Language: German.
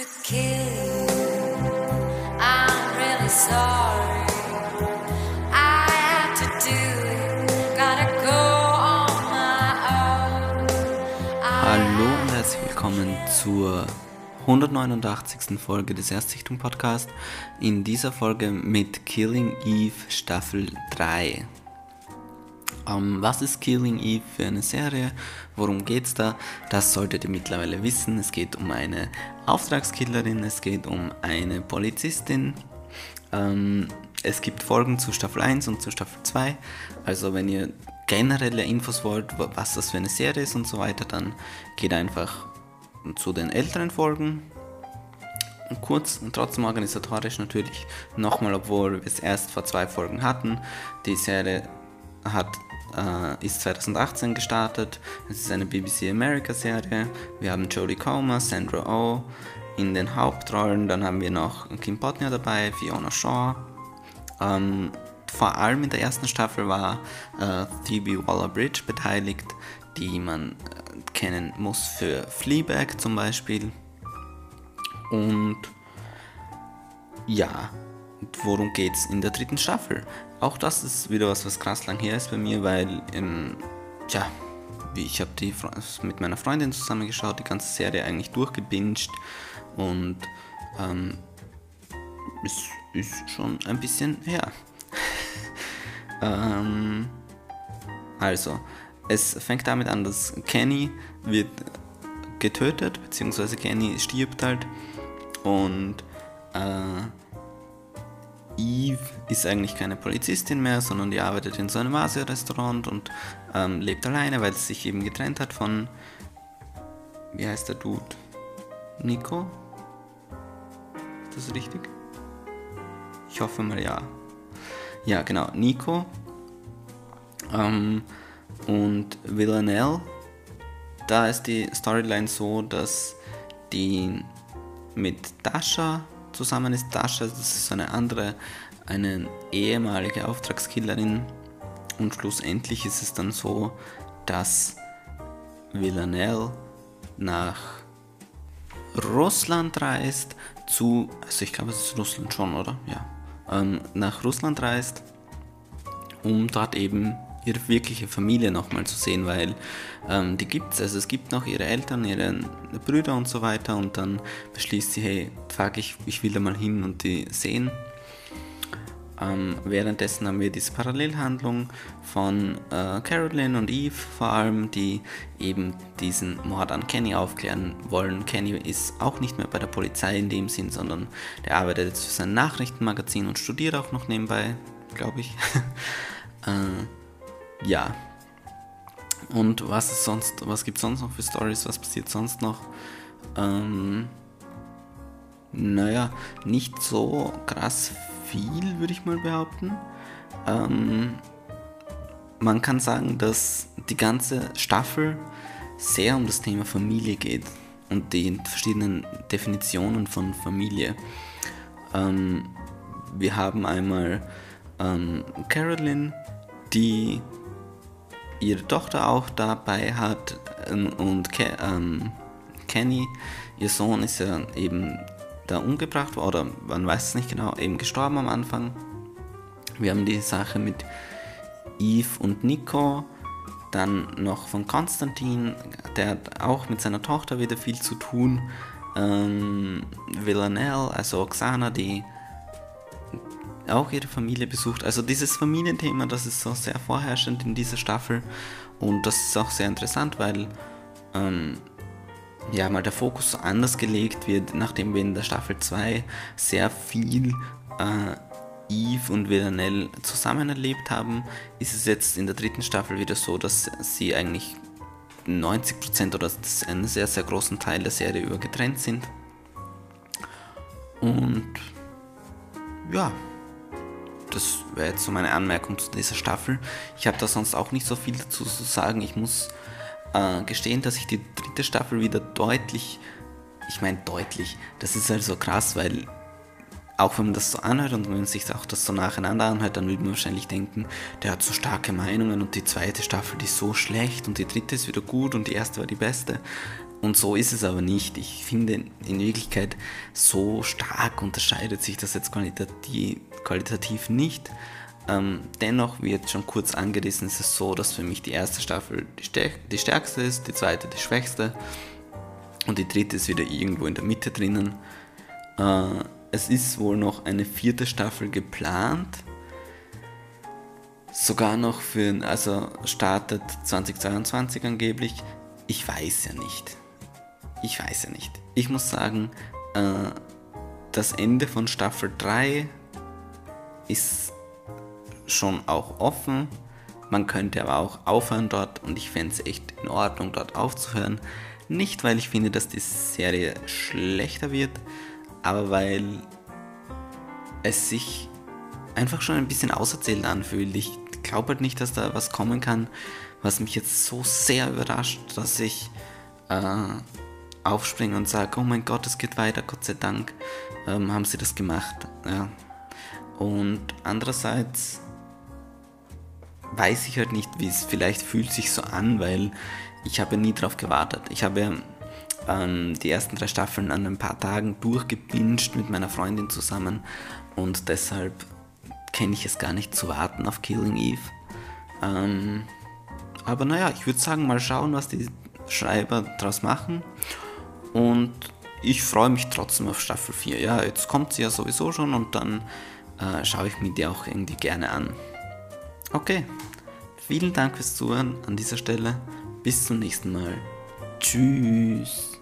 to kill. I'm really sorry. Hallo und herzlich willkommen zur 189. Folge des Erstsichtung Podcast. In dieser Folge mit Killing Eve Staffel 3. Ähm, was ist Killing Eve für eine Serie? Worum geht's da? Das solltet ihr mittlerweile wissen. Es geht um eine Auftragskillerin, es geht um eine Polizistin. Ähm, es gibt Folgen zu Staffel 1 und zu Staffel 2. Also wenn ihr generelle Infos wollt, wa- was das für eine Serie ist und so weiter, dann geht einfach zu den älteren Folgen. Und kurz und trotzdem organisatorisch natürlich nochmal, obwohl wir es erst vor zwei Folgen hatten. Die Serie hat, äh, ist 2018 gestartet. Es ist eine BBC America Serie. Wir haben Jodie Comer, Sandra Oh in den Hauptrollen. Dann haben wir noch Kim Potner dabei, Fiona Shaw. Ähm, vor allem in der ersten Staffel war äh, Phoebe Waller-Bridge beteiligt, die man äh, kennen muss für Fleabag zum Beispiel. Und ja, worum geht's in der dritten Staffel? Auch das ist wieder was, was krass lang her ist bei mir, weil, ähm, tja, ich habe die mit meiner Freundin zusammengeschaut, die ganze Serie eigentlich durchgebinged und ähm, es ist schon ein bisschen her. ähm, also, es fängt damit an, dass Kenny wird getötet, beziehungsweise Kenny stirbt halt und äh, Eve ist eigentlich keine Polizistin mehr, sondern die arbeitet in so einem Asia-Restaurant und ähm, lebt alleine, weil sie sich eben getrennt hat von, wie heißt der Dude? Nico? Ist das richtig? Ich hoffe mal ja. Ja, genau, Nico. Ähm, und Villanelle, da ist die Storyline so, dass die mit Dasha zusammen ist. Dasha, das ist eine andere, eine ehemalige Auftragskillerin. Und schlussendlich ist es dann so, dass Villanelle nach Russland reist zu, also ich glaube es ist Russland schon, oder? Ja. Ähm, nach Russland reist, um dort eben ihre wirkliche Familie nochmal zu sehen, weil ähm, die gibt es, also es gibt noch ihre Eltern, ihre Brüder und so weiter und dann beschließt sie, hey, fuck, ich, ich will da mal hin und die sehen. Ähm, währenddessen haben wir diese Parallelhandlung von äh, Carolyn und Eve vor allem, die eben diesen Mord an Kenny aufklären wollen. Kenny ist auch nicht mehr bei der Polizei in dem Sinn, sondern der arbeitet jetzt für sein Nachrichtenmagazin und studiert auch noch nebenbei, glaube ich. äh, ja. Und was ist sonst, was gibt es sonst noch für Stories? Was passiert sonst noch? Ähm, naja, nicht so krass viel, würde ich mal behaupten. Ähm, man kann sagen, dass die ganze Staffel sehr um das Thema Familie geht und die verschiedenen Definitionen von Familie. Ähm, wir haben einmal ähm, Carolyn, die ihre Tochter auch dabei hat ähm, und Ke ähm, Kenny, ihr Sohn ist ja eben da umgebracht oder man weiß es nicht genau, eben gestorben am Anfang. Wir haben die Sache mit Eve und Nico, dann noch von Konstantin, der hat auch mit seiner Tochter wieder viel zu tun. Ähm, Villanelle, also Oksana, die auch ihre Familie besucht. Also dieses Familienthema, das ist so sehr vorherrschend in dieser Staffel und das ist auch sehr interessant, weil ähm, ja mal der Fokus anders gelegt wird, nachdem wir in der Staffel 2 sehr viel äh, Eve und Villanelle zusammen erlebt haben, ist es jetzt in der dritten Staffel wieder so, dass sie eigentlich 90% oder einen sehr, sehr großen Teil der Serie über getrennt sind. Und ja, das wäre jetzt so meine Anmerkung zu dieser Staffel. Ich habe da sonst auch nicht so viel dazu zu sagen. Ich muss äh, gestehen, dass ich die dritte Staffel wieder deutlich, ich meine deutlich, das ist halt so krass, weil auch wenn man das so anhört und wenn man sich auch das so nacheinander anhört, dann würde man wahrscheinlich denken, der hat so starke Meinungen und die zweite Staffel die ist so schlecht und die dritte ist wieder gut und die erste war die beste. Und so ist es aber nicht. Ich finde, in Wirklichkeit, so stark unterscheidet sich das jetzt qualitativ, qualitativ nicht. Ähm, dennoch, wie jetzt schon kurz angerissen, ist es so, dass für mich die erste Staffel die, stärk die stärkste ist, die zweite die schwächste und die dritte ist wieder irgendwo in der Mitte drinnen. Äh, es ist wohl noch eine vierte Staffel geplant. Sogar noch für, also startet 2022 angeblich. Ich weiß ja nicht ich weiß ja nicht. Ich muss sagen, äh, das Ende von Staffel 3 ist schon auch offen. Man könnte aber auch aufhören dort und ich fände es echt in Ordnung, dort aufzuhören. Nicht, weil ich finde, dass die Serie schlechter wird, aber weil es sich einfach schon ein bisschen auserzählt anfühlt. Ich glaube halt nicht, dass da was kommen kann, was mich jetzt so sehr überrascht, dass ich äh, aufspringe und sage, oh mein Gott, es geht weiter, Gott sei Dank ähm, haben sie das gemacht. Ja. Und andererseits weiß ich halt nicht, wie es vielleicht fühlt sich so an, weil ich habe nie darauf gewartet. Ich habe ähm, die ersten drei Staffeln an ein paar Tagen durchgebinscht mit meiner Freundin zusammen und deshalb kenne ich es gar nicht zu warten auf Killing Eve. Ähm, aber naja, ich würde sagen, mal schauen, was die Schreiber daraus machen. Und ich freue mich trotzdem auf Staffel 4. Ja, jetzt kommt sie ja sowieso schon und dann äh, schaue ich mir die auch irgendwie gerne an. Okay, vielen Dank fürs Zuhören an dieser Stelle. Bis zum nächsten Mal. Tschüss.